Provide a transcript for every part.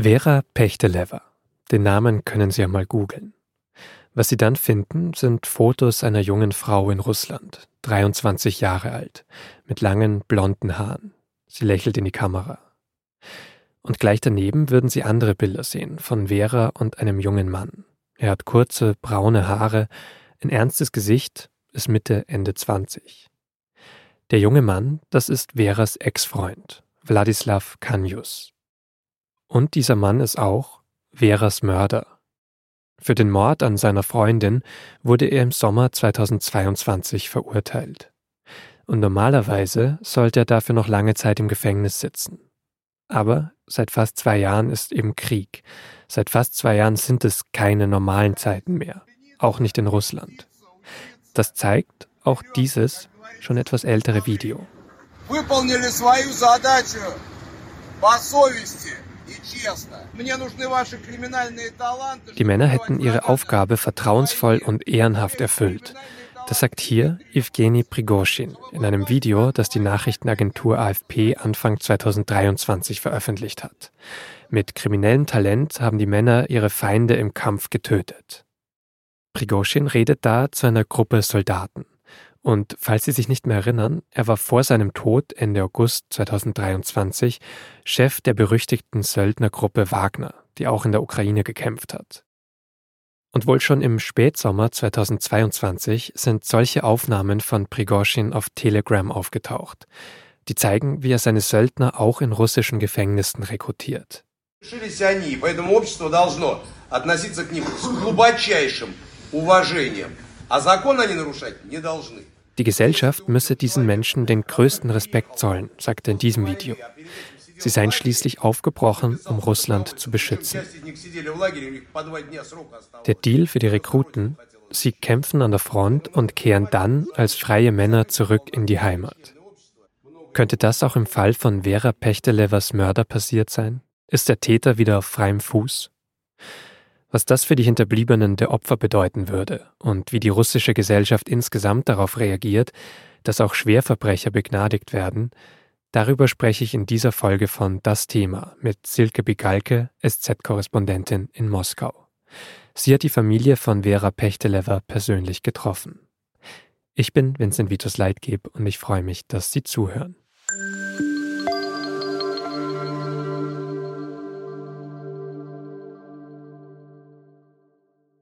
Vera Pechtelever. Den Namen können Sie ja mal googeln. Was Sie dann finden, sind Fotos einer jungen Frau in Russland, 23 Jahre alt, mit langen blonden Haaren. Sie lächelt in die Kamera. Und gleich daneben würden Sie andere Bilder sehen von Vera und einem jungen Mann. Er hat kurze, braune Haare, ein ernstes Gesicht, ist Mitte, Ende 20. Der junge Mann, das ist Veras Ex-Freund, Wladislav Kanius. Und dieser Mann ist auch Veras Mörder. Für den Mord an seiner Freundin wurde er im Sommer 2022 verurteilt. Und normalerweise sollte er dafür noch lange Zeit im Gefängnis sitzen. Aber seit fast zwei Jahren ist eben Krieg. Seit fast zwei Jahren sind es keine normalen Zeiten mehr, auch nicht in Russland. Das zeigt auch dieses schon etwas ältere Video. Die Männer hätten ihre Aufgabe vertrauensvoll und ehrenhaft erfüllt. Das sagt hier Evgeny Prigozhin in einem Video, das die Nachrichtenagentur AFP Anfang 2023 veröffentlicht hat. Mit kriminellem Talent haben die Männer ihre Feinde im Kampf getötet. Prigozhin redet da zu einer Gruppe Soldaten. Und falls Sie sich nicht mehr erinnern, er war vor seinem Tod Ende August 2023 Chef der berüchtigten Söldnergruppe Wagner, die auch in der Ukraine gekämpft hat. Und wohl schon im Spätsommer 2022 sind solche Aufnahmen von Prigozhin auf Telegram aufgetaucht. Die zeigen, wie er seine Söldner auch in russischen Gefängnissen rekrutiert. Die Gesellschaft müsse diesen Menschen den größten Respekt zollen, sagt er in diesem Video. Sie seien schließlich aufgebrochen, um Russland zu beschützen. Der Deal für die Rekruten, sie kämpfen an der Front und kehren dann als freie Männer zurück in die Heimat. Könnte das auch im Fall von Vera Pechtelevers Mörder passiert sein? Ist der Täter wieder auf freiem Fuß? Was das für die Hinterbliebenen der Opfer bedeuten würde und wie die russische Gesellschaft insgesamt darauf reagiert, dass auch Schwerverbrecher begnadigt werden, darüber spreche ich in dieser Folge von Das Thema mit Silke Bigalke, SZ-Korrespondentin in Moskau. Sie hat die Familie von Vera Pechtelever persönlich getroffen. Ich bin Vincent Vitus Leitgeb und ich freue mich, dass Sie zuhören.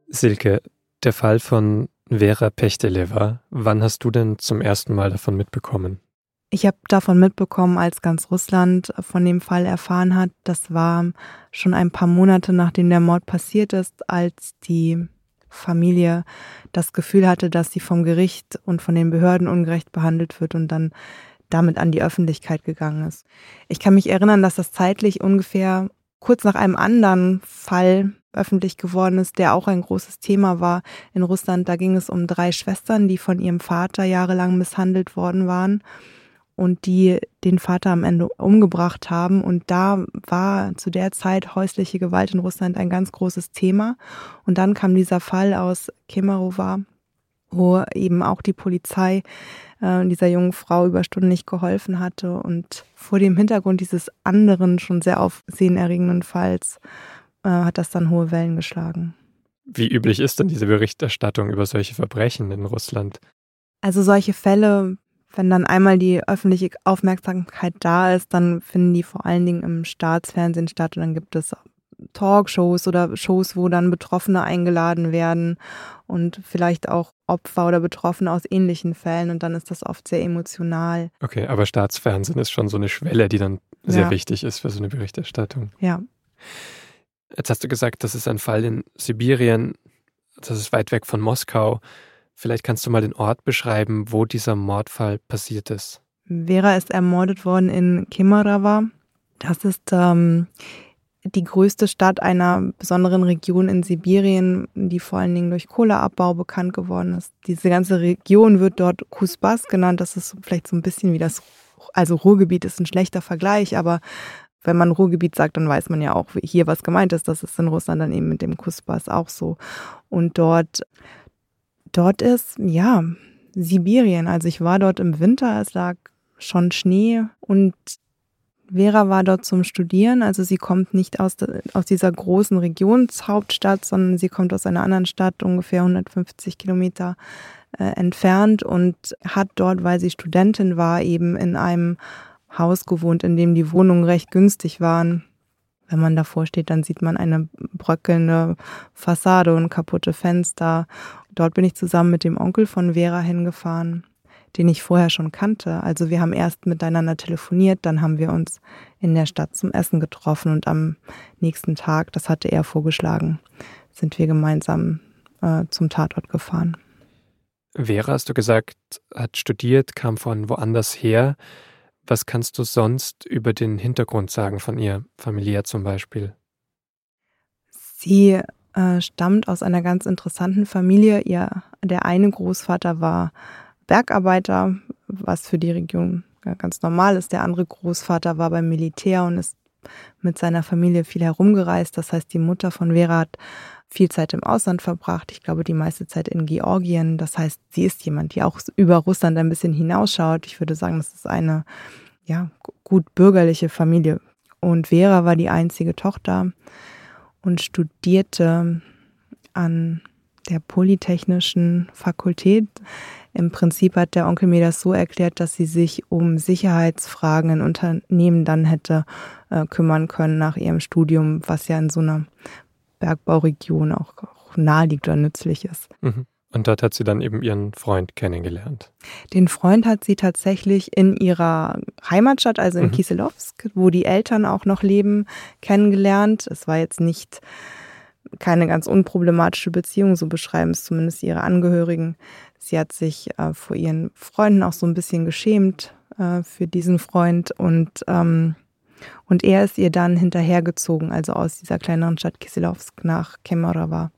Silke, der Fall von Vera Pechteleva, wann hast du denn zum ersten Mal davon mitbekommen? Ich habe davon mitbekommen, als ganz Russland von dem Fall erfahren hat. Das war schon ein paar Monate nachdem der Mord passiert ist, als die Familie das Gefühl hatte, dass sie vom Gericht und von den Behörden ungerecht behandelt wird und dann damit an die Öffentlichkeit gegangen ist. Ich kann mich erinnern, dass das zeitlich ungefähr kurz nach einem anderen Fall öffentlich geworden ist, der auch ein großes Thema war in Russland. Da ging es um drei Schwestern, die von ihrem Vater jahrelang misshandelt worden waren und die den Vater am Ende umgebracht haben. Und da war zu der Zeit häusliche Gewalt in Russland ein ganz großes Thema. Und dann kam dieser Fall aus Kemerovo, wo eben auch die Polizei äh, dieser jungen Frau über Stunden nicht geholfen hatte. Und vor dem Hintergrund dieses anderen, schon sehr aufsehenerregenden Falls äh, hat das dann hohe Wellen geschlagen. Wie üblich ist denn diese Berichterstattung über solche Verbrechen in Russland? Also solche Fälle, wenn dann einmal die öffentliche Aufmerksamkeit da ist, dann finden die vor allen Dingen im Staatsfernsehen statt und dann gibt es Talkshows oder Shows, wo dann Betroffene eingeladen werden und vielleicht auch Opfer oder Betroffene aus ähnlichen Fällen und dann ist das oft sehr emotional. Okay, aber Staatsfernsehen ist schon so eine Schwelle, die dann sehr ja. wichtig ist für so eine Berichterstattung. Ja. Jetzt hast du gesagt, das ist ein Fall in Sibirien, das ist weit weg von Moskau. Vielleicht kannst du mal den Ort beschreiben, wo dieser Mordfall passiert ist. Vera ist ermordet worden in Kemerovo. Das ist ähm, die größte Stadt einer besonderen Region in Sibirien, die vor allen Dingen durch Kohleabbau bekannt geworden ist. Diese ganze Region wird dort Kusbas genannt. Das ist vielleicht so ein bisschen wie das, also Ruhrgebiet ist ein schlechter Vergleich, aber wenn man Ruhrgebiet sagt, dann weiß man ja auch hier, was gemeint ist. Das ist in Russland dann eben mit dem Kusbas auch so. Und dort, dort ist, ja, Sibirien. Also ich war dort im Winter, es lag schon Schnee und Vera war dort zum Studieren, also sie kommt nicht aus, aus dieser großen Regionshauptstadt, sondern sie kommt aus einer anderen Stadt, ungefähr 150 Kilometer äh, entfernt und hat dort, weil sie Studentin war, eben in einem Haus gewohnt, in dem die Wohnungen recht günstig waren. Wenn man davor steht, dann sieht man eine bröckelnde Fassade und kaputte Fenster. Dort bin ich zusammen mit dem Onkel von Vera hingefahren den ich vorher schon kannte. Also wir haben erst miteinander telefoniert, dann haben wir uns in der Stadt zum Essen getroffen und am nächsten Tag, das hatte er vorgeschlagen, sind wir gemeinsam äh, zum Tatort gefahren. Vera, hast du gesagt, hat studiert, kam von woanders her. Was kannst du sonst über den Hintergrund sagen von ihr, familiär zum Beispiel? Sie äh, stammt aus einer ganz interessanten Familie. Ihr, der eine Großvater war Bergarbeiter, was für die Region ganz normal ist. Der andere Großvater war beim Militär und ist mit seiner Familie viel herumgereist. Das heißt, die Mutter von Vera hat viel Zeit im Ausland verbracht. Ich glaube, die meiste Zeit in Georgien. Das heißt, sie ist jemand, die auch über Russland ein bisschen hinausschaut. Ich würde sagen, das ist eine ja, gut bürgerliche Familie. Und Vera war die einzige Tochter und studierte an der Polytechnischen Fakultät im Prinzip hat der Onkel mir das so erklärt, dass sie sich um Sicherheitsfragen in Unternehmen dann hätte äh, kümmern können nach ihrem Studium, was ja in so einer Bergbauregion auch, auch naheliegt oder nützlich ist. Mhm. Und dort hat sie dann eben ihren Freund kennengelernt. Den Freund hat sie tatsächlich in ihrer Heimatstadt, also in mhm. Kiselowsk, wo die Eltern auch noch leben, kennengelernt. Es war jetzt nicht keine ganz unproblematische Beziehung, so beschreiben es zumindest ihre Angehörigen. Sie hat sich äh, vor ihren Freunden auch so ein bisschen geschämt äh, für diesen Freund und, ähm, und er ist ihr dann hinterhergezogen, also aus dieser kleineren Stadt Kisilowsk nach Kemerovo,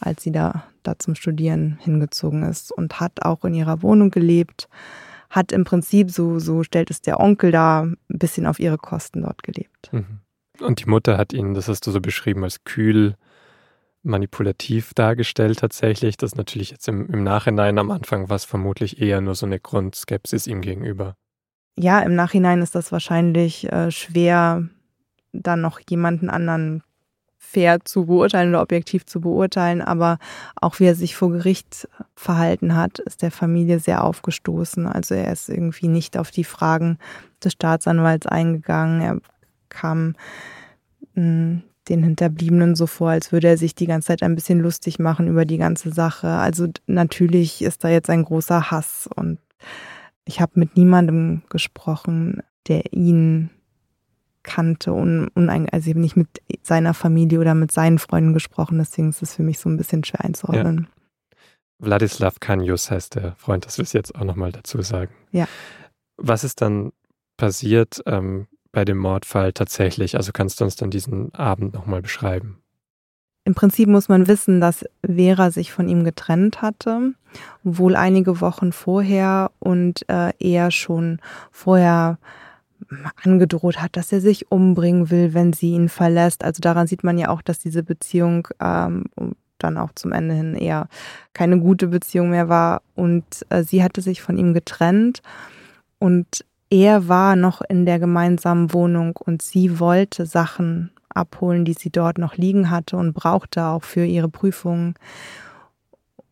als sie da, da zum Studieren hingezogen ist und hat auch in ihrer Wohnung gelebt, hat im Prinzip, so, so stellt es der Onkel da, ein bisschen auf ihre Kosten dort gelebt. Mhm. Und die Mutter hat ihn, das hast du so beschrieben, als kühl, manipulativ dargestellt tatsächlich. Das natürlich jetzt im, im Nachhinein am Anfang war es vermutlich eher nur so eine Grundskepsis ihm gegenüber. Ja, im Nachhinein ist das wahrscheinlich äh, schwer, dann noch jemanden anderen fair zu beurteilen oder objektiv zu beurteilen, aber auch wie er sich vor Gericht verhalten hat, ist der Familie sehr aufgestoßen. Also er ist irgendwie nicht auf die Fragen des Staatsanwalts eingegangen. Er kam hm, den Hinterbliebenen so vor, als würde er sich die ganze Zeit ein bisschen lustig machen über die ganze Sache. Also natürlich ist da jetzt ein großer Hass und ich habe mit niemandem gesprochen, der ihn kannte und, und also nicht mit seiner Familie oder mit seinen Freunden gesprochen. Deswegen ist es für mich so ein bisschen schwer einzuordnen. Ja. Wladislav Kanyus heißt der Freund, das will ich jetzt auch nochmal dazu sagen. Ja. Was ist dann passiert? Ähm, bei dem Mordfall tatsächlich? Also kannst du uns dann diesen Abend nochmal beschreiben? Im Prinzip muss man wissen, dass Vera sich von ihm getrennt hatte, wohl einige Wochen vorher und äh, er schon vorher angedroht hat, dass er sich umbringen will, wenn sie ihn verlässt. Also daran sieht man ja auch, dass diese Beziehung ähm, dann auch zum Ende hin eher keine gute Beziehung mehr war. Und äh, sie hatte sich von ihm getrennt und er war noch in der gemeinsamen Wohnung und sie wollte Sachen abholen, die sie dort noch liegen hatte und brauchte auch für ihre Prüfungen.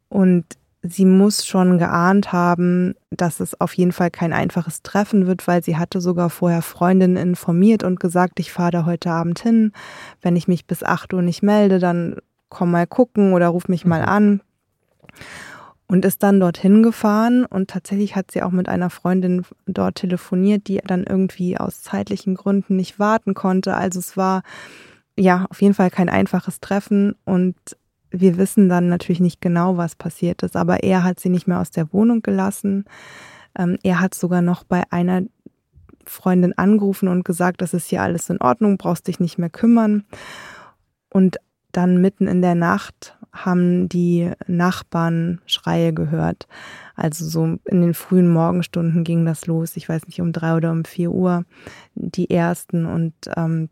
Und sie muss schon geahnt haben, dass es auf jeden Fall kein einfaches Treffen wird, weil sie hatte sogar vorher Freundinnen informiert und gesagt, ich fahre da heute Abend hin. Wenn ich mich bis 8 Uhr nicht melde, dann komm mal gucken oder ruf mich mal mhm. an und ist dann dorthin gefahren und tatsächlich hat sie auch mit einer Freundin dort telefoniert, die dann irgendwie aus zeitlichen Gründen nicht warten konnte. Also es war ja auf jeden Fall kein einfaches Treffen und wir wissen dann natürlich nicht genau, was passiert ist, aber er hat sie nicht mehr aus der Wohnung gelassen. Ähm, er hat sogar noch bei einer Freundin angerufen und gesagt, das ist hier alles in Ordnung, brauchst dich nicht mehr kümmern. Und dann mitten in der Nacht haben die Nachbarn Schreie gehört. Also so in den frühen Morgenstunden ging das los. Ich weiß nicht, um drei oder um vier Uhr die ersten. Und ähm,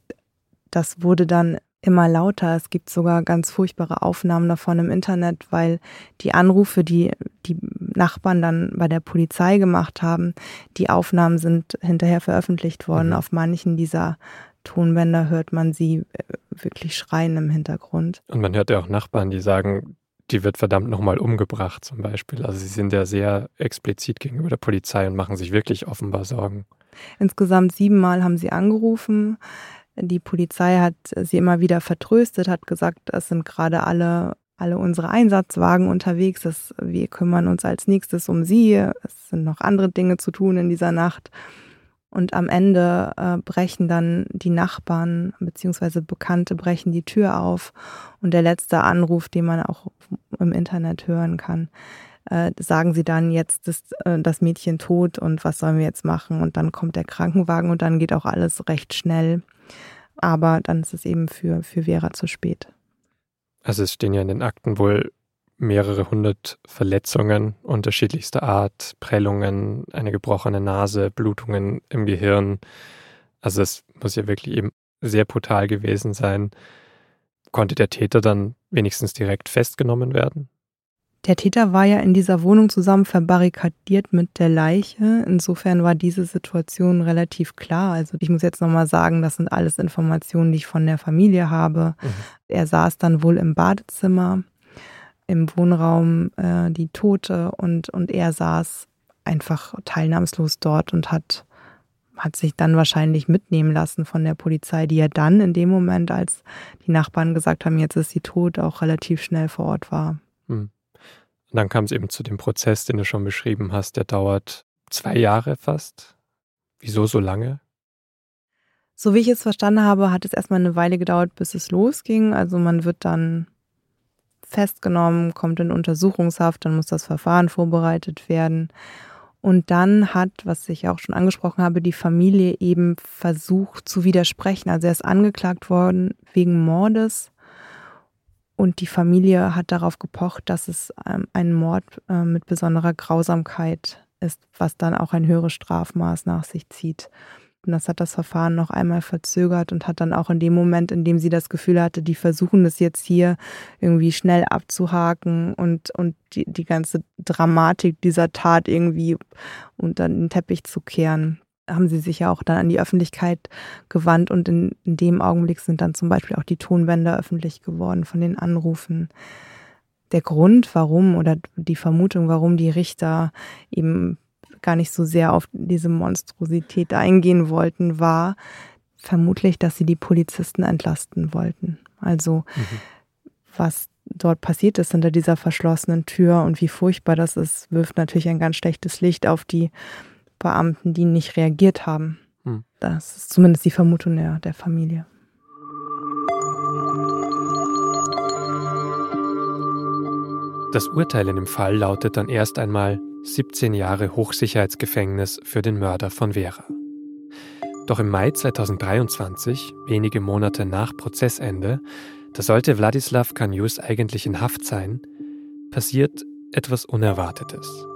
das wurde dann immer lauter. Es gibt sogar ganz furchtbare Aufnahmen davon im Internet, weil die Anrufe, die die Nachbarn dann bei der Polizei gemacht haben. Die Aufnahmen sind hinterher veröffentlicht worden. Mhm. Auf manchen dieser Tonbänder hört man sie äh, wirklich schreien im Hintergrund. Und man hört ja auch Nachbarn, die sagen, die wird verdammt nochmal umgebracht zum Beispiel. Also sie sind ja sehr explizit gegenüber der Polizei und machen sich wirklich offenbar Sorgen. Insgesamt siebenmal haben sie angerufen. Die Polizei hat sie immer wieder vertröstet, hat gesagt, es sind gerade alle, alle unsere Einsatzwagen unterwegs. Das, wir kümmern uns als nächstes um sie. Es sind noch andere Dinge zu tun in dieser Nacht. Und am Ende äh, brechen dann die Nachbarn bzw. Bekannte brechen die Tür auf. Und der letzte Anruf, den man auch im Internet hören kann, äh, sagen sie dann, jetzt ist äh, das Mädchen tot und was sollen wir jetzt machen? Und dann kommt der Krankenwagen und dann geht auch alles recht schnell. Aber dann ist es eben für, für Vera zu spät. Also es stehen ja in den Akten wohl mehrere hundert Verletzungen unterschiedlichster Art, Prellungen, eine gebrochene Nase, Blutungen im Gehirn. Also es muss ja wirklich eben sehr brutal gewesen sein. Konnte der Täter dann wenigstens direkt festgenommen werden? Der Täter war ja in dieser Wohnung zusammen verbarrikadiert mit der Leiche. Insofern war diese Situation relativ klar. Also ich muss jetzt nochmal sagen, das sind alles Informationen, die ich von der Familie habe. Mhm. Er saß dann wohl im Badezimmer im Wohnraum äh, die Tote und, und er saß einfach teilnahmslos dort und hat, hat sich dann wahrscheinlich mitnehmen lassen von der Polizei, die ja dann in dem Moment, als die Nachbarn gesagt haben, jetzt ist sie tot, auch relativ schnell vor Ort war. Hm. Und dann kam es eben zu dem Prozess, den du schon beschrieben hast, der dauert zwei Jahre fast. Wieso so lange? So wie ich es verstanden habe, hat es erstmal eine Weile gedauert, bis es losging. Also man wird dann festgenommen, kommt in Untersuchungshaft, dann muss das Verfahren vorbereitet werden. Und dann hat, was ich auch schon angesprochen habe, die Familie eben versucht zu widersprechen. Also er ist angeklagt worden wegen Mordes und die Familie hat darauf gepocht, dass es ähm, ein Mord äh, mit besonderer Grausamkeit ist, was dann auch ein höheres Strafmaß nach sich zieht. Und das hat das Verfahren noch einmal verzögert und hat dann auch in dem Moment, in dem sie das Gefühl hatte, die versuchen das jetzt hier irgendwie schnell abzuhaken und, und die, die ganze Dramatik dieser Tat irgendwie unter den Teppich zu kehren, haben sie sich ja auch dann an die Öffentlichkeit gewandt und in, in dem Augenblick sind dann zum Beispiel auch die Tonbänder öffentlich geworden von den Anrufen. Der Grund, warum oder die Vermutung, warum die Richter eben gar nicht so sehr auf diese Monstrosität eingehen wollten, war vermutlich, dass sie die Polizisten entlasten wollten. Also mhm. was dort passiert ist hinter dieser verschlossenen Tür und wie furchtbar das ist, wirft natürlich ein ganz schlechtes Licht auf die Beamten, die nicht reagiert haben. Mhm. Das ist zumindest die Vermutung der, der Familie. Das Urteil in dem Fall lautet dann erst einmal 17 Jahre Hochsicherheitsgefängnis für den Mörder von Vera. Doch im Mai 2023, wenige Monate nach Prozessende, da sollte Wladislav Kanius eigentlich in Haft sein, passiert etwas Unerwartetes.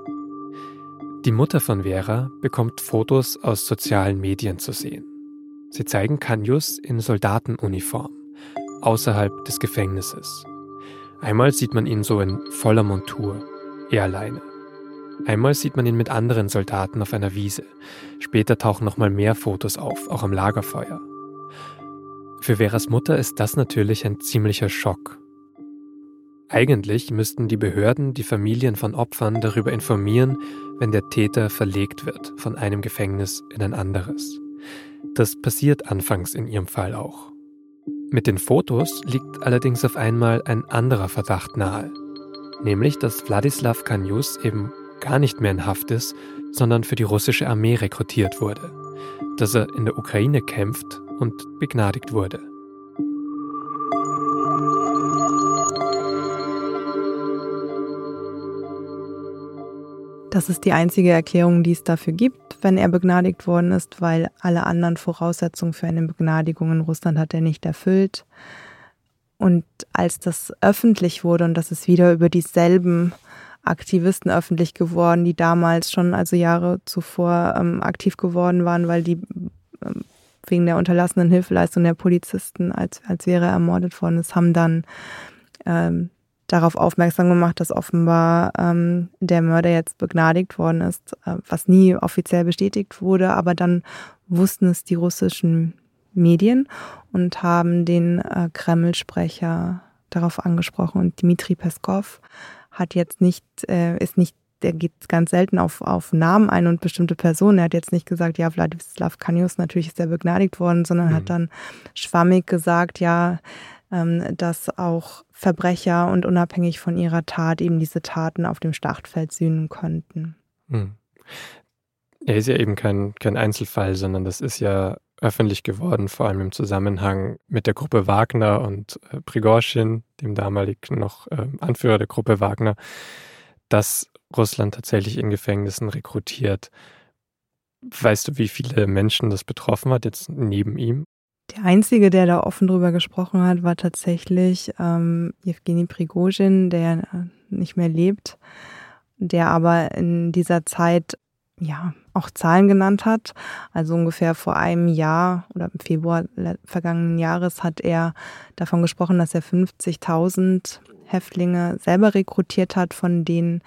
Die Mutter von Vera bekommt Fotos aus sozialen Medien zu sehen. Sie zeigen Kanius in Soldatenuniform, außerhalb des Gefängnisses. Einmal sieht man ihn so in voller Montur, er alleine. Einmal sieht man ihn mit anderen Soldaten auf einer Wiese. Später tauchen nochmal mehr Fotos auf, auch am Lagerfeuer. Für Veras Mutter ist das natürlich ein ziemlicher Schock. Eigentlich müssten die Behörden die Familien von Opfern darüber informieren, wenn der Täter verlegt wird von einem Gefängnis in ein anderes. Das passiert anfangs in ihrem Fall auch. Mit den Fotos liegt allerdings auf einmal ein anderer Verdacht nahe, nämlich dass Wladislav Kanius eben gar nicht mehr in Haft ist, sondern für die russische Armee rekrutiert wurde, dass er in der Ukraine kämpft und begnadigt wurde. Das ist die einzige Erklärung, die es dafür gibt, wenn er begnadigt worden ist, weil alle anderen Voraussetzungen für eine Begnadigung in Russland hat er nicht erfüllt. Und als das öffentlich wurde und das ist wieder über dieselben Aktivisten öffentlich geworden, die damals schon, also Jahre zuvor, ähm, aktiv geworden waren, weil die ähm, wegen der unterlassenen Hilfeleistung der Polizisten, als, als wäre er ermordet worden ist, haben dann ähm, darauf aufmerksam gemacht, dass offenbar ähm, der Mörder jetzt begnadigt worden ist, äh, was nie offiziell bestätigt wurde, aber dann wussten es die russischen Medien und haben den äh, Kreml-Sprecher darauf angesprochen. Und Dmitri Peskov hat jetzt nicht, äh, ist nicht, der geht ganz selten auf, auf Namen ein und bestimmte Personen. Er hat jetzt nicht gesagt, ja, Wladislav Kanius, natürlich ist er begnadigt worden, sondern mhm. hat dann schwammig gesagt, ja, ähm, dass auch Verbrecher und unabhängig von ihrer Tat eben diese Taten auf dem Schlachtfeld sühnen konnten. Mhm. Er ist ja eben kein, kein Einzelfall, sondern das ist ja öffentlich geworden, vor allem im Zusammenhang mit der Gruppe Wagner und äh, Prigorschin, dem damalig noch äh, Anführer der Gruppe Wagner, dass Russland tatsächlich in Gefängnissen rekrutiert. Weißt du, wie viele Menschen das betroffen hat, jetzt neben ihm? Der Einzige, der da offen drüber gesprochen hat, war tatsächlich ähm, Jewgeni Prigozhin, der nicht mehr lebt, der aber in dieser Zeit ja auch Zahlen genannt hat. Also ungefähr vor einem Jahr oder im Februar vergangenen Jahres hat er davon gesprochen, dass er 50.000 Häftlinge selber rekrutiert hat, von denen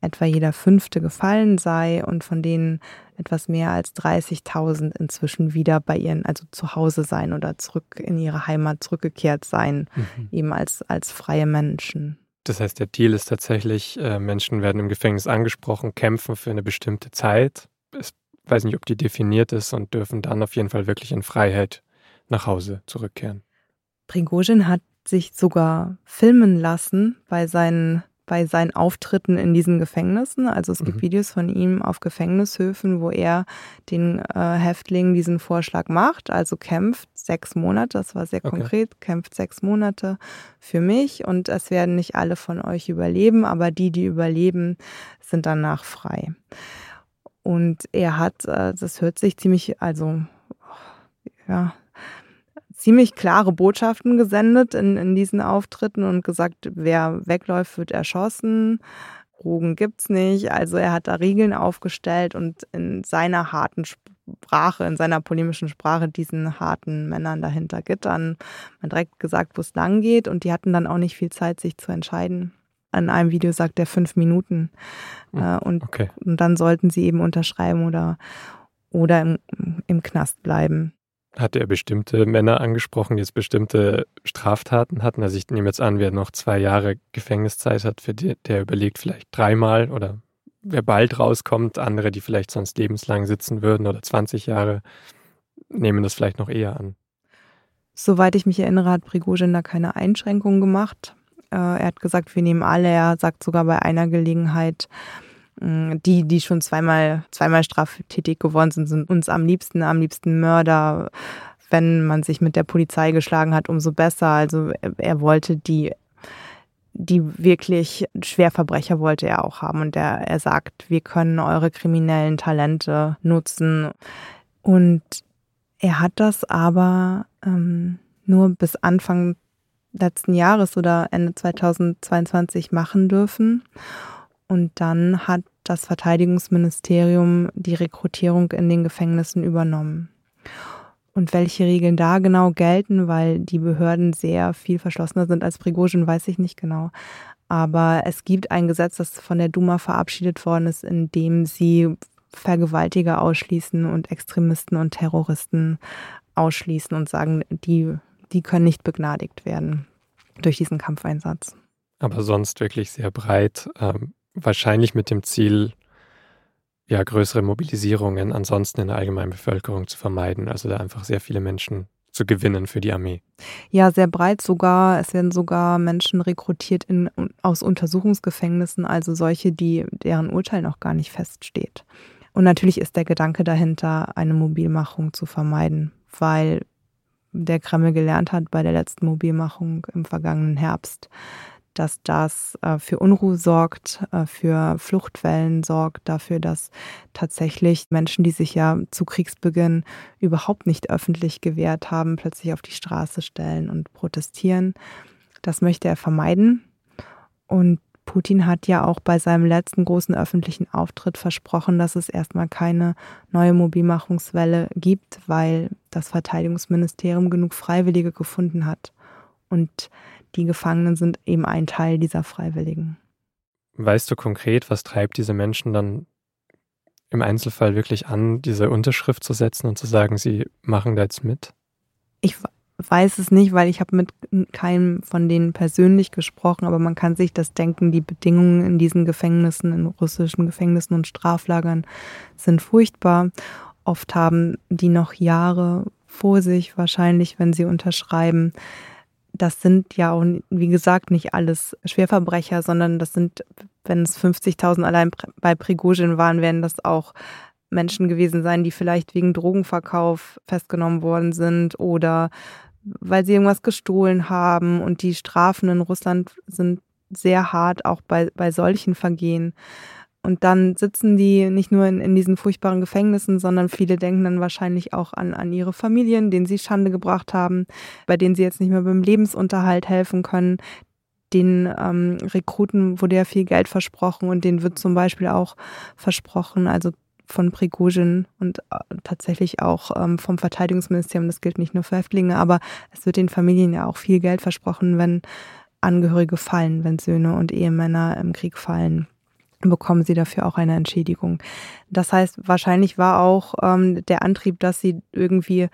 etwa jeder fünfte gefallen sei und von denen etwas mehr als 30.000 inzwischen wieder bei ihren, also zu Hause sein oder zurück in ihre Heimat zurückgekehrt sein, mhm. eben als, als freie Menschen. Das heißt, der Deal ist tatsächlich, äh, Menschen werden im Gefängnis angesprochen, kämpfen für eine bestimmte Zeit. Ich weiß nicht, ob die definiert ist und dürfen dann auf jeden Fall wirklich in Freiheit nach Hause zurückkehren. Prigozhin hat sich sogar filmen lassen bei seinen bei seinen Auftritten in diesen Gefängnissen. Also es gibt mhm. Videos von ihm auf Gefängnishöfen, wo er den äh, Häftlingen diesen Vorschlag macht, also kämpft sechs Monate, das war sehr okay. konkret, kämpft sechs Monate für mich und es werden nicht alle von euch überleben, aber die, die überleben, sind danach frei. Und er hat, äh, das hört sich ziemlich, also ja, ziemlich klare Botschaften gesendet in, in diesen Auftritten und gesagt, wer wegläuft, wird erschossen. Drogen gibt's nicht. Also er hat da Regeln aufgestellt und in seiner harten Sprache, in seiner polemischen Sprache diesen harten Männern dahinter Gittern man direkt gesagt, wo es lang geht und die hatten dann auch nicht viel Zeit, sich zu entscheiden. In einem Video sagt er fünf Minuten hm, äh, und, okay. und dann sollten sie eben unterschreiben oder, oder im, im Knast bleiben. Hat er bestimmte Männer angesprochen, die jetzt bestimmte Straftaten hatten? Also ich nehme jetzt an, wer noch zwei Jahre Gefängniszeit hat, für die, der überlegt vielleicht dreimal oder wer bald rauskommt, andere, die vielleicht sonst lebenslang sitzen würden oder 20 Jahre, nehmen das vielleicht noch eher an. Soweit ich mich erinnere, hat Prigozhin da keine Einschränkungen gemacht. Äh, er hat gesagt, wir nehmen alle. Er sagt sogar bei einer Gelegenheit, Mm, die, die schon zweimal, zweimal straftätig geworden sind, sind uns am liebsten, am liebsten Mörder. Wenn man sich mit der Polizei geschlagen hat, umso besser. Also er wollte die, die wirklich Schwerverbrecher wollte er auch haben. Und er, er sagt, wir können eure kriminellen Talente nutzen. Und er hat das aber ähm, nur bis Anfang letzten Jahres oder Ende 2022 machen dürfen. Und dann hat das Verteidigungsministerium die Rekrutierung in den Gefängnissen übernommen. Und welche Regeln da genau gelten, weil die Behörden sehr viel verschlossener sind als Prigozhin, weiß ich nicht genau. Aber es gibt ein Gesetz, das von der Duma verabschiedet worden ist, in dem sie Vergewaltiger ausschließen und Extremisten und Terroristen ausschließen und sagen, die, die können nicht begnadigt werden durch diesen Kampfeinsatz. Aber sonst wirklich sehr breit. Ähm, wahrscheinlich mit dem Ziel, ja, größere Mobilisierungen ansonsten in der allgemeinen Bevölkerung zu vermeiden. Also da einfach sehr viele Menschen zu gewinnen für die Armee. Ja, sehr breit sogar. Es werden sogar Menschen rekrutiert in, aus Untersuchungsgefängnissen, also solche, die deren Urteil noch gar nicht feststeht. Und natürlich ist der Gedanke dahinter, eine Mobilmachung zu vermeiden, weil der Kreml gelernt hat bei der letzten Mobilmachung im vergangenen Herbst, dass das äh, für Unruhe sorgt, äh, für Fluchtwellen sorgt, dafür, dass tatsächlich Menschen, die sich ja zu Kriegsbeginn überhaupt nicht öffentlich gewehrt haben, plötzlich auf die Straße stellen und protestieren. Das möchte er vermeiden. Und Putin hat ja auch bei seinem letzten großen öffentlichen Auftritt versprochen, dass es erstmal keine neue Mobilmachungswelle gibt, weil das Verteidigungsministerium genug Freiwillige gefunden hat Und die Gefangenen sind eben ein Teil dieser Freiwilligen. Weißt du konkret, was treibt diese Menschen dann im Einzelfall wirklich an, diese Unterschrift zu setzen und zu sagen, sie machen da jetzt mit? Ich weiß es nicht, weil ich habe mit keinem von denen persönlich gesprochen, aber man kann sich das denken, die Bedingungen in diesen Gefängnissen, in russischen Gefängnissen und Straflagern sind furchtbar. Oft haben die noch Jahre vor sich, wahrscheinlich, wenn sie unterschreiben. Das sind ja auch, wie gesagt, nicht alles Schwerverbrecher, sondern das sind, wenn es 50.000 allein bei Prigozhin waren, werden das auch Menschen gewesen sein, die vielleicht wegen Drogenverkauf festgenommen worden sind oder weil sie irgendwas gestohlen haben. Und die Strafen in Russland sind sehr hart, auch bei, bei solchen Vergehen. Und dann sitzen die nicht nur in, in diesen furchtbaren Gefängnissen, sondern viele denken dann wahrscheinlich auch an, an ihre Familien, denen sie Schande gebracht haben, bei denen sie jetzt nicht mehr beim Lebensunterhalt helfen können. Den ähm, Rekruten wurde ja viel Geld versprochen und denen wird zum Beispiel auch versprochen, also von Prigozhin und äh, tatsächlich auch ähm, vom Verteidigungsministerium, das gilt nicht nur für Häftlinge, aber es wird den Familien ja auch viel Geld versprochen, wenn Angehörige fallen, wenn Söhne und Ehemänner im Krieg fallen bekommen sie dafür auch eine Entschädigung. Das heißt, wahrscheinlich war auch ähm, der Antrieb, dass sie irgendwie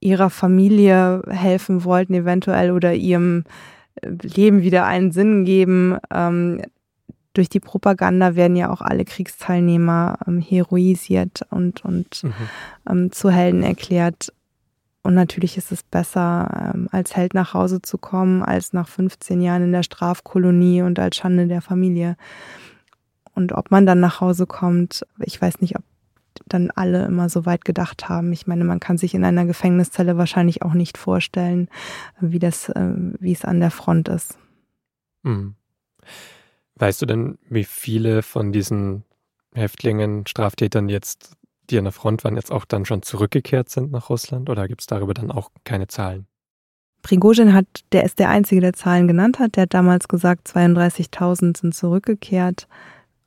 ihrer Familie helfen wollten, eventuell oder ihrem äh, Leben wieder einen Sinn geben, ähm, durch die Propaganda werden ja auch alle Kriegsteilnehmer ähm, heroisiert und, und mhm. ähm, zu Helden erklärt. Und natürlich ist es besser, ähm, als Held nach Hause zu kommen, als nach 15 Jahren in der Strafkolonie und als Schande der Familie. Und ob man dann nach Hause kommt, ich weiß nicht, ob dann alle immer so weit gedacht haben. Ich meine, man kann sich in einer Gefängniszelle wahrscheinlich auch nicht vorstellen, wie das, äh, wie es an der Front ist. Mhm. Weißt du denn, wie viele von diesen Häftlingen, Straftätern jetzt, die an der Front waren, jetzt auch dann schon zurückgekehrt sind nach Russland? Oder gibt es darüber dann auch keine Zahlen? Prigozhin hat, der ist der Einzige, der Zahlen genannt hat. Der hat damals gesagt, 32.000 sind zurückgekehrt.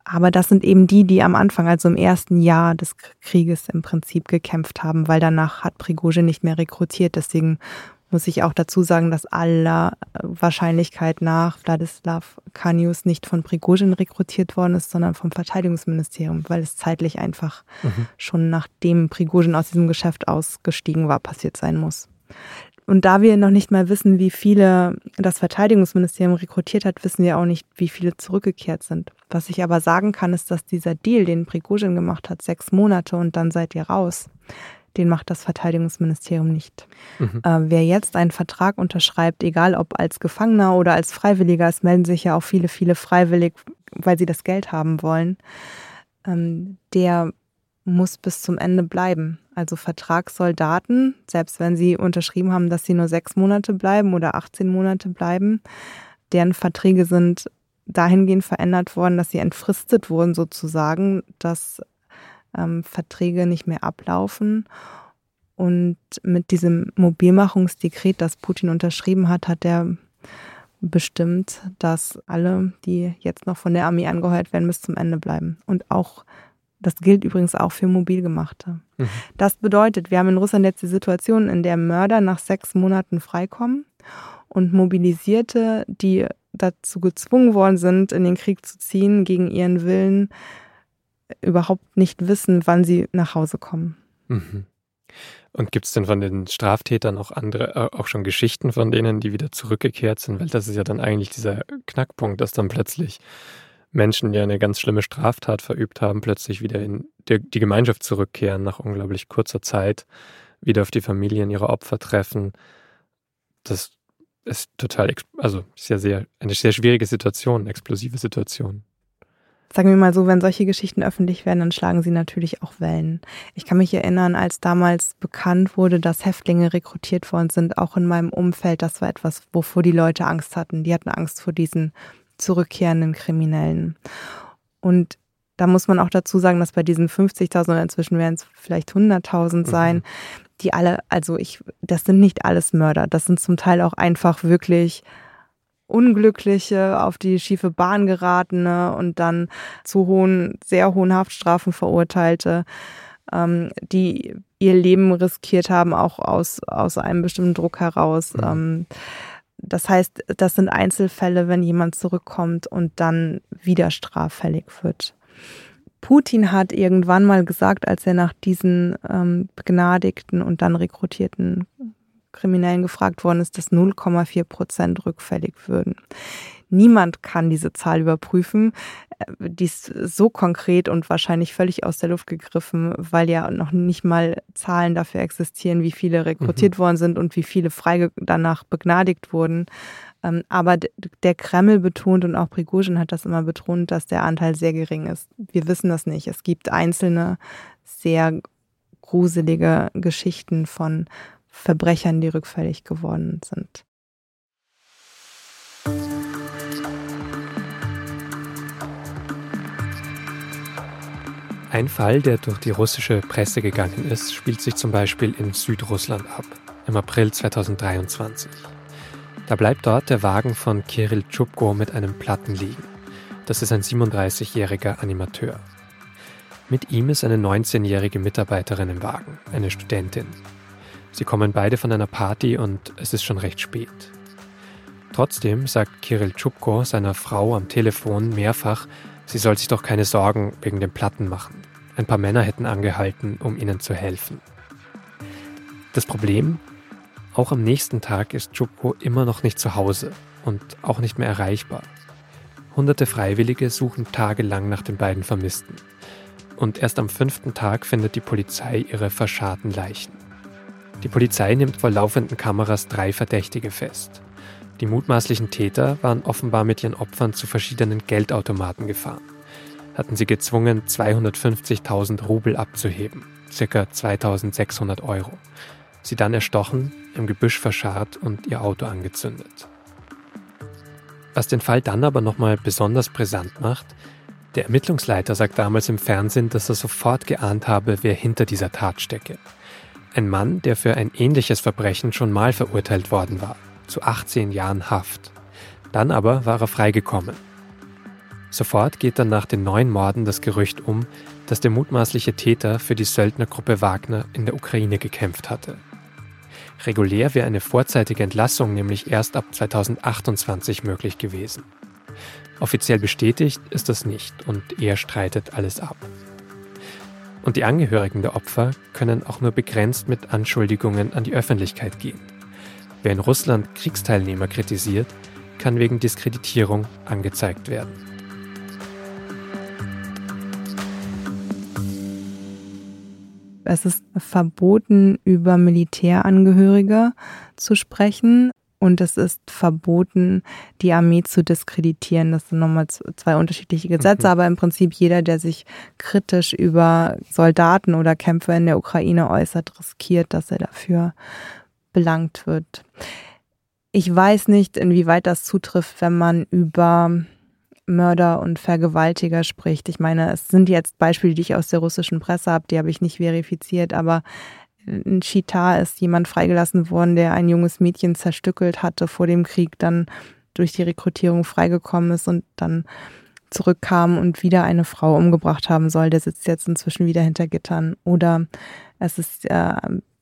Aber das sind eben die, die am Anfang, also im ersten Jahr des Krieges im Prinzip gekämpft haben, weil danach hat Prigozhin nicht mehr rekrutiert. Deswegen muss ich auch dazu sagen, dass aller Wahrscheinlichkeit nach Wladislav Kanius nicht von Prigozhin rekrutiert worden ist, sondern vom Verteidigungsministerium, weil es zeitlich einfach mhm. schon nachdem Prigozhin aus diesem Geschäft ausgestiegen war, passiert sein muss. Und da wir noch nicht mal wissen, wie viele das Verteidigungsministerium rekrutiert hat, wissen wir auch nicht, wie viele zurückgekehrt sind. Was ich aber sagen kann, ist, dass dieser Deal, den Prigozhin gemacht hat, sechs Monate und dann seid ihr raus, den macht das Verteidigungsministerium nicht. Mhm. Äh, wer jetzt einen Vertrag unterschreibt, egal ob als Gefangener oder als Freiwilliger, es melden sich ja auch viele, viele freiwillig, weil sie das Geld haben wollen, ähm, der muss bis zum Ende bleiben. Also Vertragssoldaten, selbst wenn sie unterschrieben haben, dass sie nur sechs Monate bleiben oder 18 Monate bleiben, deren Verträge sind dahingehend verändert worden, dass sie entfristet wurden sozusagen, dass ähm, Verträge nicht mehr ablaufen. Und mit diesem Mobilmachungsdekret, das Putin unterschrieben hat, hat er bestimmt, dass alle, die jetzt noch von der Armee angeheuert werden, bis zum Ende bleiben. Und auch, das gilt übrigens auch für Mobilgemachte. Mhm. Das bedeutet, wir haben in Russland jetzt die Situation, in der Mörder nach sechs Monaten freikommen und Mobilisierte, die dazu gezwungen worden sind, in den Krieg zu ziehen, gegen ihren Willen überhaupt nicht wissen, wann sie nach Hause kommen. Mhm. Und gibt es denn von den Straftätern auch andere, äh, auch schon Geschichten von denen, die wieder zurückgekehrt sind? Weil das ist ja dann eigentlich dieser Knackpunkt, dass dann plötzlich Menschen, die eine ganz schlimme Straftat verübt haben, plötzlich wieder in die, die Gemeinschaft zurückkehren, nach unglaublich kurzer Zeit, wieder auf die Familien ihrer Opfer treffen. Das ist total, also ist ja sehr, eine sehr schwierige Situation, explosive Situation sagen wir mal so, wenn solche Geschichten öffentlich werden, dann schlagen sie natürlich auch Wellen. Ich kann mich erinnern, als damals bekannt wurde, dass Häftlinge rekrutiert worden sind, auch in meinem Umfeld, das war etwas, wovor die Leute Angst hatten. Die hatten Angst vor diesen zurückkehrenden Kriminellen. Und da muss man auch dazu sagen, dass bei diesen 50.000 oder inzwischen werden es vielleicht 100.000 sein, mhm. Die alle, also ich, das sind nicht alles Mörder. Das sind zum Teil auch einfach wirklich Unglückliche, auf die schiefe Bahn geratene und dann zu hohen, sehr hohen Haftstrafen verurteilte, ähm, die ihr Leben riskiert haben, auch aus, aus einem bestimmten Druck heraus. Mhm. Ähm, das heißt, das sind Einzelfälle, wenn jemand zurückkommt und dann wieder straffällig wird. Putin hat irgendwann mal gesagt, als er nach diesen ähm, begnadigten und dann rekrutierten Kriminellen gefragt worden ist, dass 0,4 Prozent rückfällig würden. Niemand kann diese Zahl überprüfen. Äh, die ist so konkret und wahrscheinlich völlig aus der Luft gegriffen, weil ja noch nicht mal Zahlen dafür existieren, wie viele rekrutiert mhm. worden sind und wie viele frei danach begnadigt wurden. Ähm, aber der Kreml betont und auch Prigozhin hat das immer betont, dass der Anteil sehr gering ist. Wir wissen das nicht. Es gibt einzelne sehr gruselige Geschichten von Verbrechern, die rückfällig geworden sind. Ein Fall, der durch die russische Presse gegangen ist, spielt sich zum Beispiel in Südrussland ab, im April 2023. Da bleibt dort der Wagen von Kirill Tschubko mit einem Platten liegen. Das ist ein 37-jähriger Animateur. Mit ihm ist eine 19-jährige Mitarbeiterin im Wagen, eine Studentin. Sie kommen beide von einer Party und es ist schon recht spät. Trotzdem sagt Kirill Tschubko seiner Frau am Telefon mehrfach, sie soll sich doch keine Sorgen wegen den Platten machen. Ein paar Männer hätten angehalten, um ihnen zu helfen. Das Problem, auch am nächsten Tag ist Tschubko immer noch nicht zu Hause und auch nicht mehr erreichbar. Hunderte Freiwillige suchen tagelang nach den beiden Vermissten. Und erst am fünften Tag findet die Polizei ihre verscharrten Leichen. Die Polizei nimmt vor laufenden Kameras drei Verdächtige fest. Die mutmaßlichen Täter waren offenbar mit ihren Opfern zu verschiedenen Geldautomaten gefahren. Hatten sie gezwungen, 250.000 Rubel abzuheben, ca. 2600 Euro. Sie dann erstochen, im Gebüsch verscharrt und ihr Auto angezündet. Was den Fall dann aber nochmal besonders brisant macht, der Ermittlungsleiter sagt damals im Fernsehen, dass er sofort geahnt habe, wer hinter dieser Tat stecke. Ein Mann, der für ein ähnliches Verbrechen schon mal verurteilt worden war, zu 18 Jahren Haft. Dann aber war er freigekommen. Sofort geht dann nach den neun Morden das Gerücht um, dass der mutmaßliche Täter für die Söldnergruppe Wagner in der Ukraine gekämpft hatte. Regulär wäre eine vorzeitige Entlassung nämlich erst ab 2028 möglich gewesen. Offiziell bestätigt ist das nicht und er streitet alles ab. Und die Angehörigen der Opfer können auch nur begrenzt mit Anschuldigungen an die Öffentlichkeit gehen. Wer in Russland Kriegsteilnehmer kritisiert, kann wegen Diskreditierung angezeigt werden. Es ist verboten, über Militärangehörige zu sprechen und es ist verboten, die Armee zu diskreditieren. Das sind nochmal zwei unterschiedliche Gesetze, mhm. aber im Prinzip jeder, der sich kritisch über Soldaten oder Kämpfer in der Ukraine äußert, riskiert, dass er dafür belangt wird. Ich weiß nicht, inwieweit das zutrifft, wenn man über Mörder und Vergewaltiger spricht. Ich meine, es sind jetzt Beispiele, die ich aus der russischen Presse habe, die habe ich nicht verifiziert, aber in Chita ist jemand freigelassen worden, der ein junges Mädchen zerstückelt hatte vor dem Krieg, dann durch die Rekrutierung freigekommen ist und dann zurückkam und wieder eine Frau umgebracht haben soll. Der sitzt jetzt inzwischen wieder hinter Gittern. Oder es ist äh,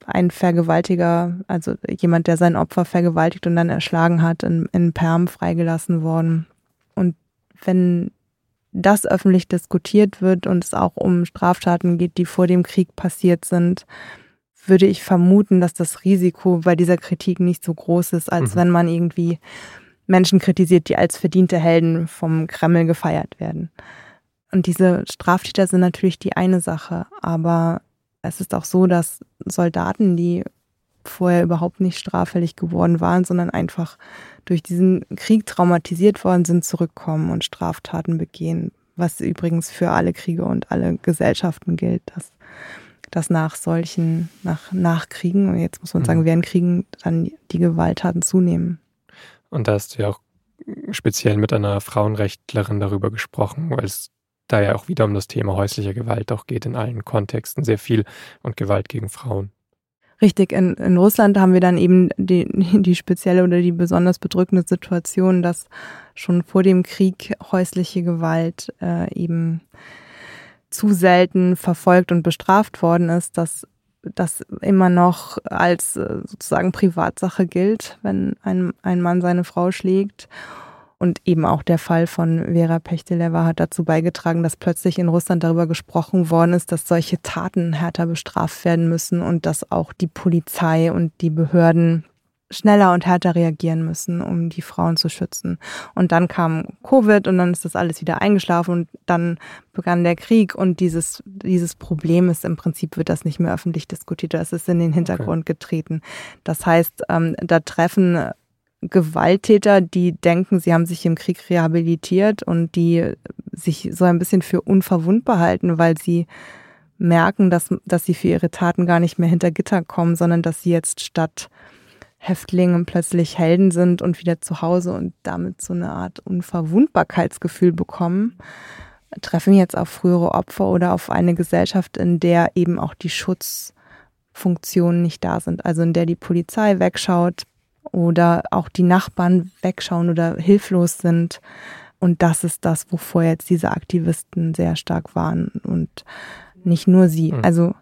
ein Vergewaltiger, also jemand, der sein Opfer vergewaltigt und dann erschlagen hat, in, in Perm freigelassen worden. Wenn das öffentlich diskutiert wird und es auch um Straftaten geht, die vor dem Krieg passiert sind, würde ich vermuten, dass das Risiko bei dieser Kritik nicht so groß ist, als mhm. wenn man irgendwie Menschen kritisiert, die als verdiente Helden vom Kreml gefeiert werden. Und diese Straftäter sind natürlich die eine Sache, aber es ist auch so, dass Soldaten, die vorher überhaupt nicht straffällig geworden waren, sondern einfach durch diesen Krieg traumatisiert worden sind, zurückkommen und Straftaten begehen, was übrigens für alle Kriege und alle Gesellschaften gilt, dass dass nach solchen, nach, nach Kriegen, und jetzt muss man sagen, mhm. während Kriegen dann die Gewalttaten zunehmen. Und da hast du ja auch speziell mit einer Frauenrechtlerin darüber gesprochen, weil es da ja auch wieder um das Thema häusliche Gewalt auch geht in allen Kontexten sehr viel und Gewalt gegen Frauen. Richtig, in, in Russland haben wir dann eben die, die spezielle oder die besonders bedrückende Situation, dass schon vor dem Krieg häusliche Gewalt äh, eben zu selten verfolgt und bestraft worden ist, dass das immer noch als äh, sozusagen Privatsache gilt, wenn ein, ein Mann seine Frau schlägt. Und eben auch der Fall von Vera Pechteleva hat dazu beigetragen, dass plötzlich in Russland darüber gesprochen worden ist, dass solche Taten härter bestraft werden müssen und dass auch die Polizei und die Behörden schneller und härter reagieren müssen, um die Frauen zu schützen. Und dann kam Covid und dann ist das alles wieder eingeschlafen und dann begann der Krieg und dieses, dieses Problem ist im Prinzip, wird das nicht mehr öffentlich diskutiert, das ist in den Hintergrund okay. getreten. Das heißt, ähm, da treffen Gewalttäter, die denken, sie haben sich im Krieg rehabilitiert und die sich so ein bisschen für unverwundbar halten, weil sie merken, dass, dass sie für ihre Taten gar nicht mehr hinter Gitter kommen, sondern dass sie jetzt statt Häftlinge plötzlich Helden sind und wieder zu Hause und damit so eine Art Unverwundbarkeitsgefühl bekommen, treffen jetzt auf frühere Opfer oder auf eine Gesellschaft, in der eben auch die Schutzfunktionen nicht da sind. Also in der die Polizei wegschaut oder auch die Nachbarn wegschauen oder hilflos sind. Und das ist das, wovor jetzt diese Aktivisten sehr stark waren und nicht nur sie. Hm. Also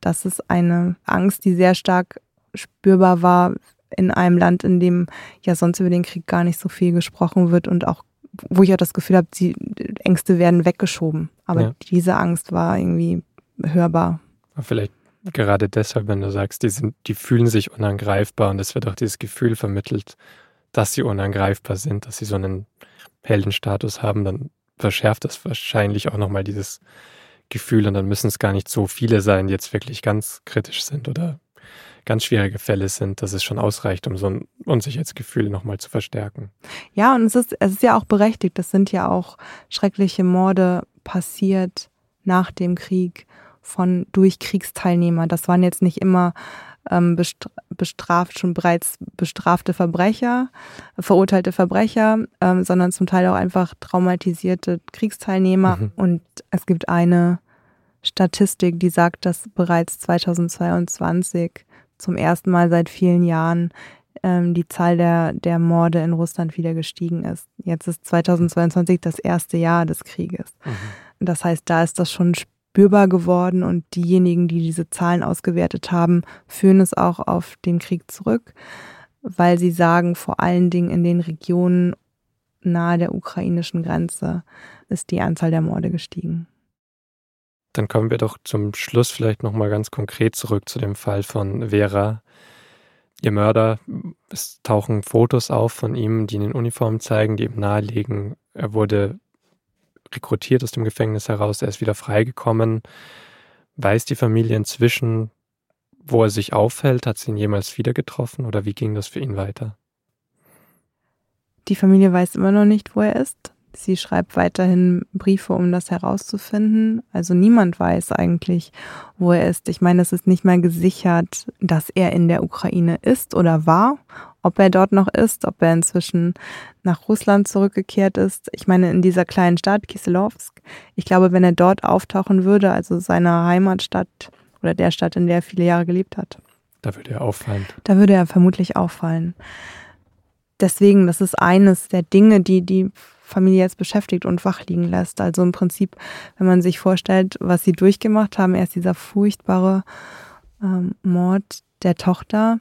das ist eine Angst, die sehr stark spürbar war in einem Land, in dem ja sonst über den Krieg gar nicht so viel gesprochen wird und auch, wo ich auch das Gefühl habe, die Ängste werden weggeschoben. Aber ja. diese Angst war irgendwie hörbar. Vielleicht gerade deshalb, wenn du sagst, die, sind, die fühlen sich unangreifbar und es wird auch dieses Gefühl vermittelt, dass sie unangreifbar sind, dass sie so einen Heldenstatus haben, dann verschärft das wahrscheinlich auch nochmal dieses Gefühl und dann müssen es gar nicht so viele sein, die jetzt wirklich ganz kritisch sind oder ganz schwierige Fälle sind, dass es schon ausreicht, um so ein Unsicherheitsgefühl nochmal zu verstärken. Ja, und es ist, es ist ja auch berechtigt. Das sind ja auch schreckliche Morde passiert nach dem Krieg von durch Kriegsteilnehmer. Das waren jetzt nicht immer ähm, bestraft, schon bereits bestrafte Verbrecher, verurteilte Verbrecher, ähm, sondern zum Teil auch einfach traumatisierte Kriegsteilnehmer. Mhm. Und es gibt eine Statistik, die sagt, dass bereits 2022 zum ersten Mal seit vielen Jahren ähm, die Zahl der, der Morde in Russland wieder gestiegen ist. Jetzt ist 2022 das erste Jahr des Krieges. Mhm. Das heißt, da ist das schon spürbar geworden und diejenigen, die diese Zahlen ausgewertet haben, führen es auch auf den Krieg zurück, weil sie sagen, vor allen Dingen in den Regionen nahe der ukrainischen Grenze ist die Anzahl der Morde gestiegen. Dann kommen wir doch zum Schluss vielleicht nochmal ganz konkret zurück zu dem Fall von Vera. Ihr Mörder, es tauchen Fotos auf von ihm, die in Uniform zeigen, die ihm nahelegen, er wurde rekrutiert aus dem Gefängnis heraus, er ist wieder freigekommen. Weiß die Familie inzwischen, wo er sich aufhält? Hat sie ihn jemals wieder getroffen oder wie ging das für ihn weiter? Die Familie weiß immer noch nicht, wo er ist. Sie schreibt weiterhin Briefe, um das herauszufinden. Also niemand weiß eigentlich, wo er ist. Ich meine, es ist nicht mal gesichert, dass er in der Ukraine ist oder war. Ob er dort noch ist, ob er inzwischen nach Russland zurückgekehrt ist. Ich meine, in dieser kleinen Stadt Kiselovsk. Ich glaube, wenn er dort auftauchen würde, also seiner Heimatstadt oder der Stadt, in der er viele Jahre gelebt hat. Da würde er auffallen. Da würde er vermutlich auffallen. Deswegen, das ist eines der Dinge, die die Familie jetzt beschäftigt und wach liegen lässt. Also im Prinzip, wenn man sich vorstellt, was sie durchgemacht haben, erst dieser furchtbare ähm, Mord der Tochter,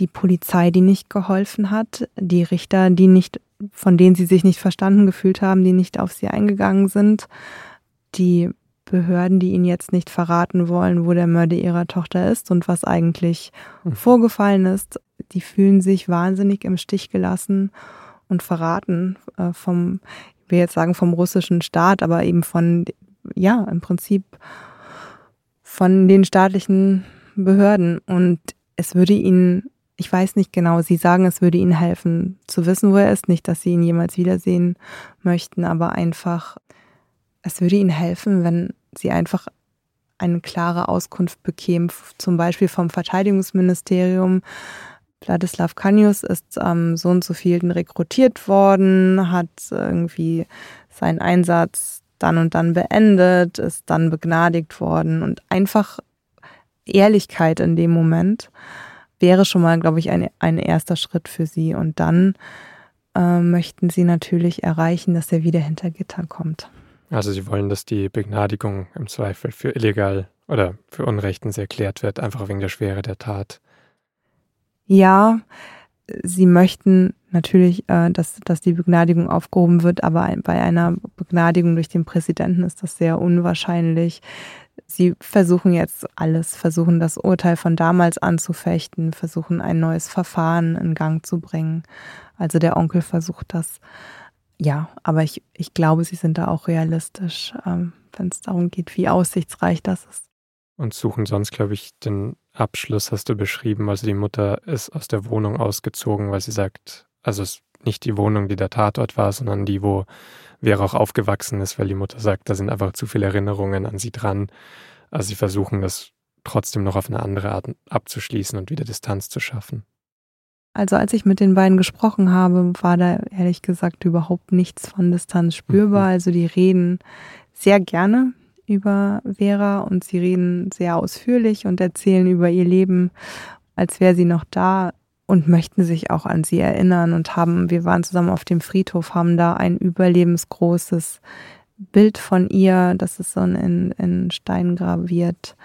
die Polizei, die nicht geholfen hat, die Richter, die nicht, von denen sie sich nicht verstanden gefühlt haben, die nicht auf sie eingegangen sind, die Behörden, die ihnen jetzt nicht verraten wollen, wo der Mörder ihrer Tochter ist und was eigentlich mhm. vorgefallen ist, die fühlen sich wahnsinnig im Stich gelassen und verraten äh, vom, ich will jetzt sagen vom russischen Staat, aber eben von, ja, im Prinzip von den staatlichen Behörden. Und es würde ihnen, ich weiß nicht genau, sie sagen, es würde ihnen helfen zu wissen, wo er ist. Nicht, dass sie ihn jemals wiedersehen möchten, aber einfach, es würde ihnen helfen, wenn sie einfach eine klare Auskunft bekämen, zum Beispiel vom Verteidigungsministerium, Wladislav Kanius ist am ähm, so und so vielen rekrutiert worden, hat irgendwie seinen Einsatz dann und dann beendet, ist dann begnadigt worden. Und einfach Ehrlichkeit in dem Moment wäre schon mal, glaube ich, ein, ein erster Schritt für sie. Und dann äh, möchten sie natürlich erreichen, dass er wieder hinter Gitter kommt. Also sie wollen, dass die Begnadigung im Zweifel für illegal oder für Unrechtens erklärt wird, einfach wegen der Schwere der Tat. Ja, sie möchten natürlich, äh, dass, dass die Begnadigung aufgehoben wird, aber bei einer Begnadigung durch den Präsidenten ist das sehr unwahrscheinlich. Sie versuchen jetzt alles, versuchen das Urteil von damals anzufechten, versuchen ein neues Verfahren in Gang zu bringen. Also der Onkel versucht das. Ja, aber ich, ich glaube, sie sind da auch realistisch, ähm, wenn es darum geht, wie aussichtsreich das ist. Und suchen sonst, glaube ich, den Abschluss hast du beschrieben. Also die Mutter ist aus der Wohnung ausgezogen, weil sie sagt, also es ist nicht die Wohnung, die der Tatort war, sondern die, wo Vera auch aufgewachsen ist, weil die Mutter sagt, da sind einfach zu viele Erinnerungen an sie dran. Also sie versuchen das trotzdem noch auf eine andere Art abzuschließen und wieder Distanz zu schaffen. Also als ich mit den beiden gesprochen habe, war da ehrlich gesagt überhaupt nichts von Distanz spürbar. Mhm. Also die reden sehr gerne über Vera und sie reden sehr ausführlich und erzählen über ihr Leben, als wäre sie noch da und möchten sich auch an sie erinnern und haben, wir waren zusammen auf dem Friedhof, haben da ein überlebensgroßes Bild von ihr, das ist so in, in Stein graviert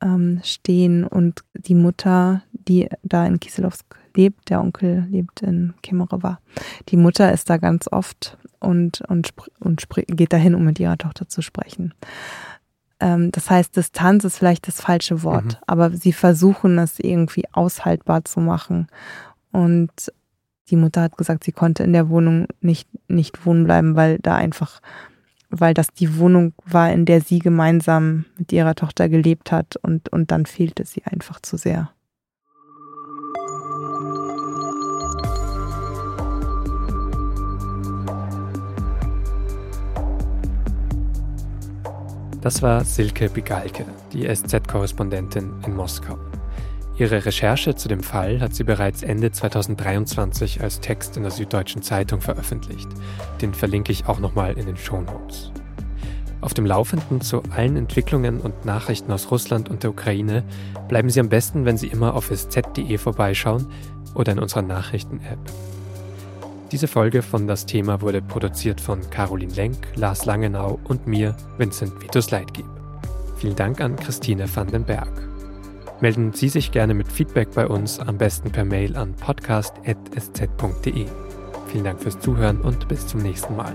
ähm, stehen und die Mutter, die da in Kieselowsk lebt, der Onkel lebt in Kemerowa. Die Mutter ist da ganz oft und, und, und geht dahin, um mit ihrer Tochter zu sprechen. Ähm, das heißt, Distanz ist vielleicht das falsche Wort, mhm. aber sie versuchen es irgendwie aushaltbar zu machen. Und die Mutter hat gesagt, sie konnte in der Wohnung nicht, nicht wohnen bleiben, weil da einfach, weil das die Wohnung war, in der sie gemeinsam mit ihrer Tochter gelebt hat und, und dann fehlte sie einfach zu sehr. Das war Silke Bigalke, die SZ-Korrespondentin in Moskau. Ihre Recherche zu dem Fall hat sie bereits Ende 2023 als Text in der Süddeutschen Zeitung veröffentlicht. Den verlinke ich auch nochmal in den Show Notes. Auf dem Laufenden zu allen Entwicklungen und Nachrichten aus Russland und der Ukraine bleiben Sie am besten, wenn Sie immer auf sz.de vorbeischauen oder in unserer Nachrichten-App. Diese Folge von Das Thema wurde produziert von Caroline Lenk, Lars Langenau und mir, Vincent Vitus Leitgeb. Vielen Dank an Christine van den Berg. Melden Sie sich gerne mit Feedback bei uns, am besten per Mail an podcast.sz.de. Vielen Dank fürs Zuhören und bis zum nächsten Mal.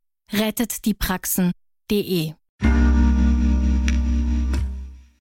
rettetdiepraxen.de